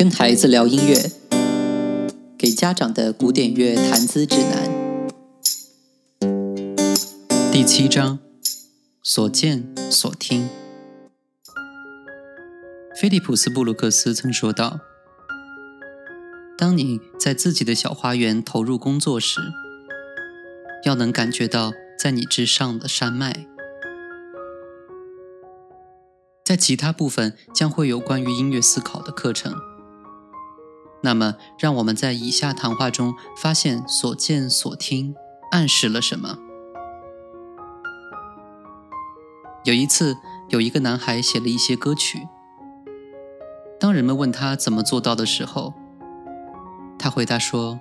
跟孩子聊音乐，给家长的古典乐谈资指南。第七章：所见所听。菲利普斯·布鲁克斯曾说道：“当你在自己的小花园投入工作时，要能感觉到在你之上的山脉。”在其他部分将会有关于音乐思考的课程。那么，让我们在以下谈话中发现所见所听暗示了什么。有一次，有一个男孩写了一些歌曲。当人们问他怎么做到的时候，他回答说：“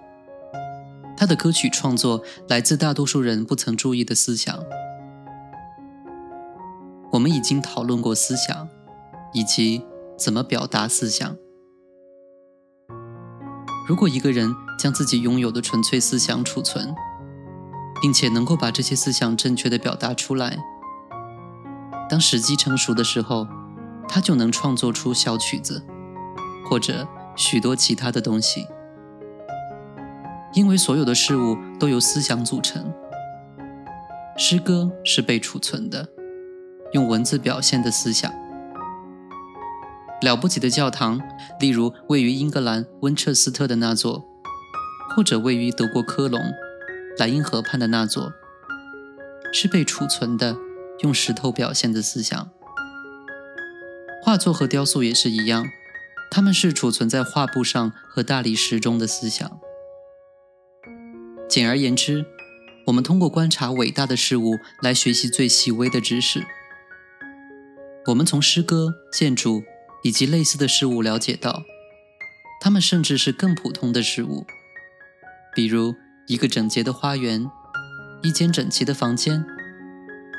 他的歌曲创作来自大多数人不曾注意的思想。”我们已经讨论过思想，以及怎么表达思想。如果一个人将自己拥有的纯粹思想储存，并且能够把这些思想正确的表达出来，当时机成熟的时候，他就能创作出小曲子，或者许多其他的东西。因为所有的事物都由思想组成，诗歌是被储存的。用文字表现的思想，了不起的教堂，例如位于英格兰温彻斯特的那座，或者位于德国科隆莱茵河畔的那座，是被储存的用石头表现的思想。画作和雕塑也是一样，它们是储存在画布上和大理石中的思想。简而言之，我们通过观察伟大的事物来学习最细微的知识。我们从诗歌、建筑以及类似的事物了解到，它们甚至是更普通的事物，比如一个整洁的花园、一间整齐的房间、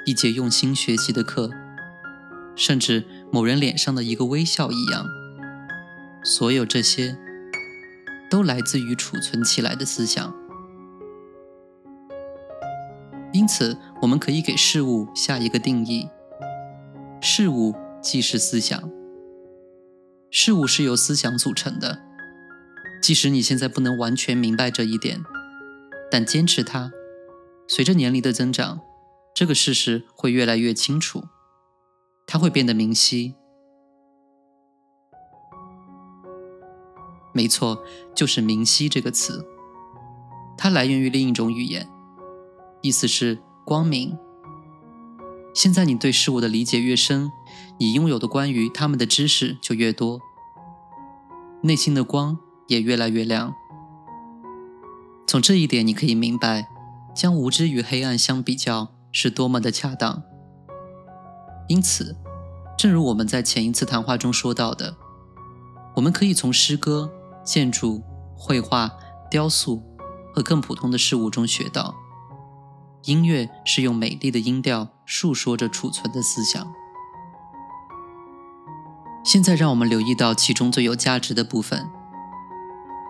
一节用心学习的课，甚至某人脸上的一个微笑一样。所有这些都来自于储存起来的思想。因此，我们可以给事物下一个定义。事物即是思想，事物是由思想组成的。即使你现在不能完全明白这一点，但坚持它，随着年龄的增长，这个事实会越来越清楚，它会变得明晰。没错，就是“明晰”这个词，它来源于另一种语言，意思是光明。现在你对事物的理解越深，你拥有的关于他们的知识就越多，内心的光也越来越亮。从这一点，你可以明白，将无知与黑暗相比较是多么的恰当。因此，正如我们在前一次谈话中说到的，我们可以从诗歌、建筑、绘画、雕塑和更普通的事物中学到。音乐是用美丽的音调述说着储存的思想。现在，让我们留意到其中最有价值的部分。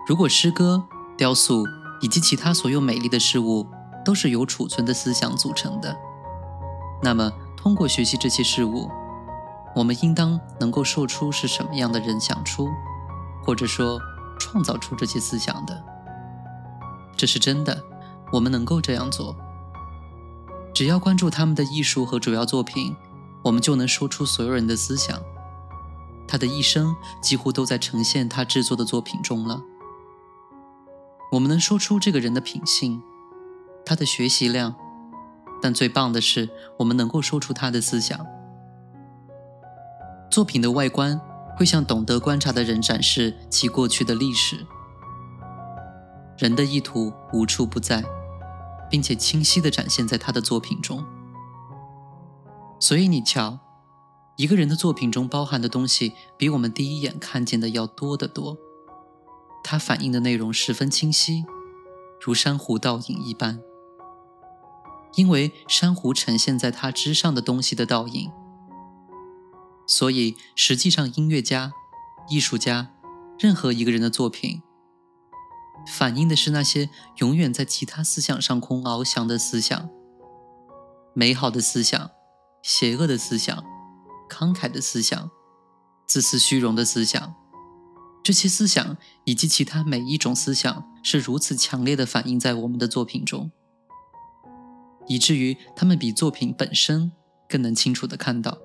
如果诗歌、雕塑以及其他所有美丽的事物都是由储存的思想组成的，那么通过学习这些事物，我们应当能够说出是什么样的人想出，或者说创造出这些思想的。这是真的，我们能够这样做。只要关注他们的艺术和主要作品，我们就能说出所有人的思想。他的一生几乎都在呈现他制作的作品中了。我们能说出这个人的品性，他的学习量，但最棒的是，我们能够说出他的思想。作品的外观会向懂得观察的人展示其过去的历史。人的意图无处不在。并且清晰地展现在他的作品中。所以你瞧，一个人的作品中包含的东西比我们第一眼看见的要多得多。它反映的内容十分清晰，如珊瑚倒影一般。因为珊瑚呈现在它之上的东西的倒影，所以实际上音乐家、艺术家，任何一个人的作品。反映的是那些永远在其他思想上空翱翔的思想，美好的思想、邪恶的思想、慷慨的思想、自私虚荣的思想，这些思想以及其他每一种思想是如此强烈的反映在我们的作品中，以至于他们比作品本身更能清楚的看到。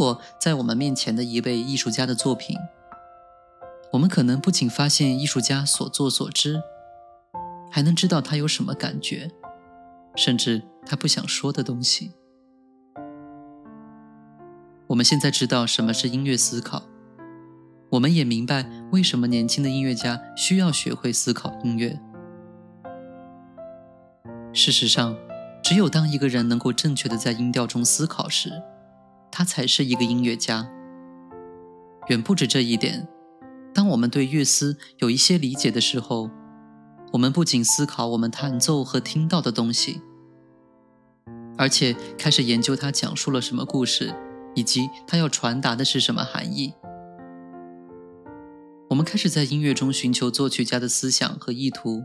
过在我们面前的一位艺术家的作品，我们可能不仅发现艺术家所作所知，还能知道他有什么感觉，甚至他不想说的东西。我们现在知道什么是音乐思考，我们也明白为什么年轻的音乐家需要学会思考音乐。事实上，只有当一个人能够正确的在音调中思考时，他才是一个音乐家。远不止这一点，当我们对乐思有一些理解的时候，我们不仅思考我们弹奏和听到的东西，而且开始研究他讲述了什么故事，以及他要传达的是什么含义。我们开始在音乐中寻求作曲家的思想和意图，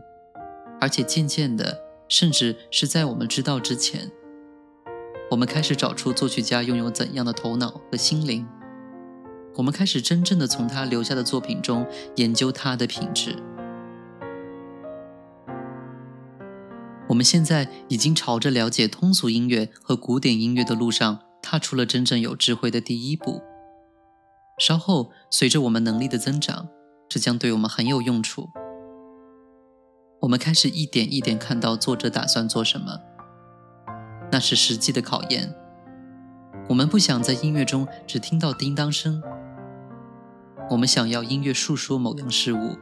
而且渐渐的，甚至是在我们知道之前。我们开始找出作曲家拥有怎样的头脑和心灵。我们开始真正的从他留下的作品中研究他的品质。我们现在已经朝着了解通俗音乐和古典音乐的路上踏出了真正有智慧的第一步。稍后，随着我们能力的增长，这将对我们很有用处。我们开始一点一点看到作者打算做什么。那是实际的考验。我们不想在音乐中只听到叮当声，我们想要音乐述说某样事物。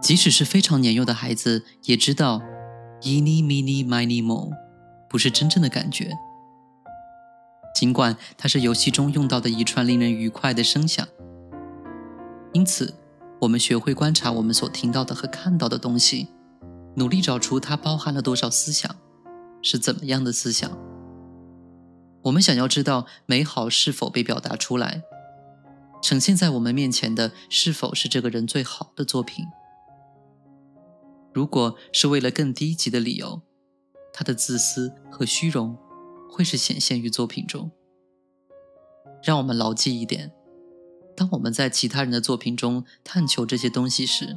即使是非常年幼的孩子也知道，“eeny meeny miny mo” 不是真正的感觉，尽管它是游戏中用到的一串令人愉快的声响。因此，我们学会观察我们所听到的和看到的东西，努力找出它包含了多少思想。是怎么样的思想？我们想要知道美好是否被表达出来，呈现在我们面前的是否是这个人最好的作品？如果是为了更低级的理由，他的自私和虚荣会是显现于作品中。让我们牢记一点：当我们在其他人的作品中探求这些东西时，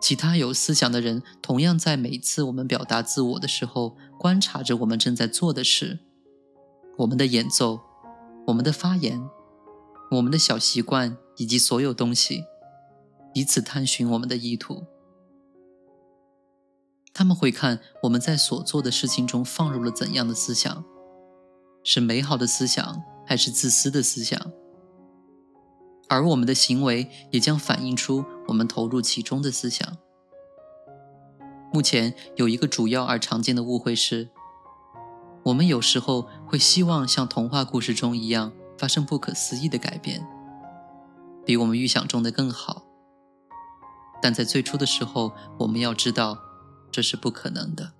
其他有思想的人同样在每次我们表达自我的时候，观察着我们正在做的事，我们的演奏，我们的发言，我们的小习惯以及所有东西，以此探寻我们的意图。他们会看我们在所做的事情中放入了怎样的思想，是美好的思想还是自私的思想？而我们的行为也将反映出我们投入其中的思想。目前有一个主要而常见的误会是，我们有时候会希望像童话故事中一样发生不可思议的改变，比我们预想中的更好。但在最初的时候，我们要知道这是不可能的。